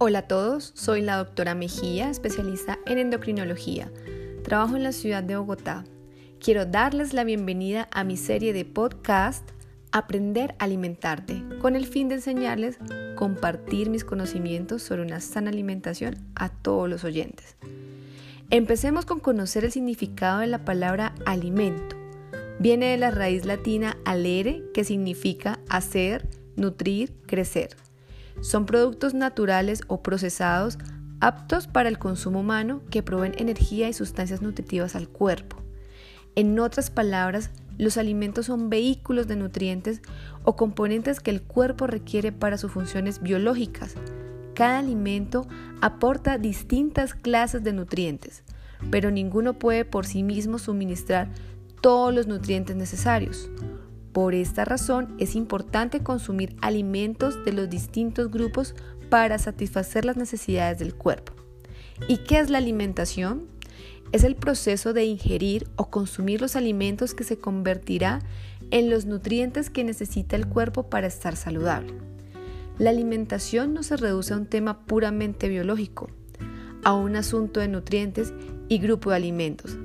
Hola a todos, soy la doctora Mejía, especialista en endocrinología. Trabajo en la ciudad de Bogotá. Quiero darles la bienvenida a mi serie de podcast Aprender a alimentarte, con el fin de enseñarles compartir mis conocimientos sobre una sana alimentación a todos los oyentes. Empecemos con conocer el significado de la palabra alimento. Viene de la raíz latina alere, que significa hacer, nutrir, crecer. Son productos naturales o procesados aptos para el consumo humano que proveen energía y sustancias nutritivas al cuerpo. En otras palabras, los alimentos son vehículos de nutrientes o componentes que el cuerpo requiere para sus funciones biológicas. Cada alimento aporta distintas clases de nutrientes, pero ninguno puede por sí mismo suministrar todos los nutrientes necesarios. Por esta razón es importante consumir alimentos de los distintos grupos para satisfacer las necesidades del cuerpo. ¿Y qué es la alimentación? Es el proceso de ingerir o consumir los alimentos que se convertirá en los nutrientes que necesita el cuerpo para estar saludable. La alimentación no se reduce a un tema puramente biológico, a un asunto de nutrientes y grupo de alimentos,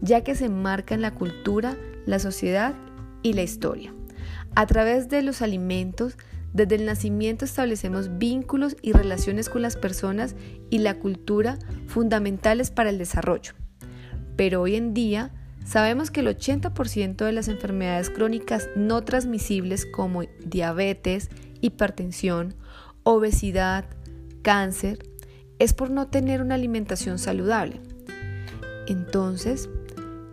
ya que se enmarca en la cultura, la sociedad y la historia. A través de los alimentos, desde el nacimiento establecemos vínculos y relaciones con las personas y la cultura fundamentales para el desarrollo. Pero hoy en día sabemos que el 80% de las enfermedades crónicas no transmisibles como diabetes, hipertensión, obesidad, cáncer, es por no tener una alimentación saludable. Entonces,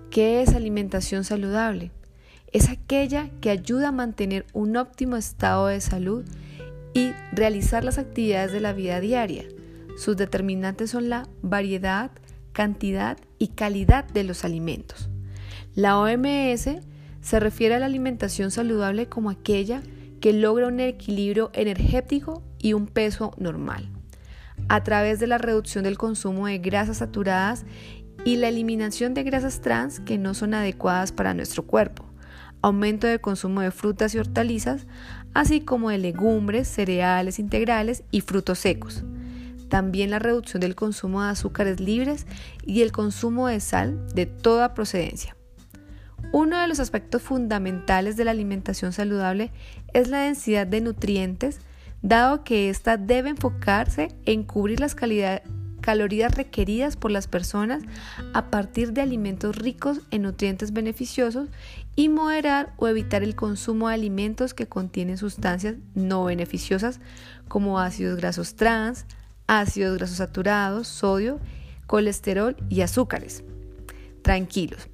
¿qué es alimentación saludable? Es aquella que ayuda a mantener un óptimo estado de salud y realizar las actividades de la vida diaria. Sus determinantes son la variedad, cantidad y calidad de los alimentos. La OMS se refiere a la alimentación saludable como aquella que logra un equilibrio energético y un peso normal, a través de la reducción del consumo de grasas saturadas y la eliminación de grasas trans que no son adecuadas para nuestro cuerpo aumento de consumo de frutas y hortalizas, así como de legumbres, cereales integrales y frutos secos. También la reducción del consumo de azúcares libres y el consumo de sal de toda procedencia. Uno de los aspectos fundamentales de la alimentación saludable es la densidad de nutrientes, dado que ésta debe enfocarse en cubrir las calidades calorías requeridas por las personas a partir de alimentos ricos en nutrientes beneficiosos y moderar o evitar el consumo de alimentos que contienen sustancias no beneficiosas como ácidos grasos trans, ácidos grasos saturados, sodio, colesterol y azúcares. Tranquilos,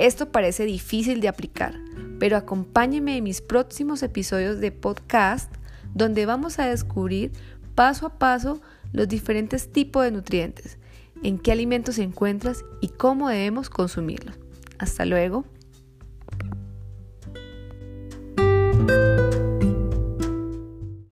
esto parece difícil de aplicar, pero acompáñenme en mis próximos episodios de podcast donde vamos a descubrir paso a paso los diferentes tipos de nutrientes, en qué alimentos se encuentran y cómo debemos consumirlos. Hasta luego.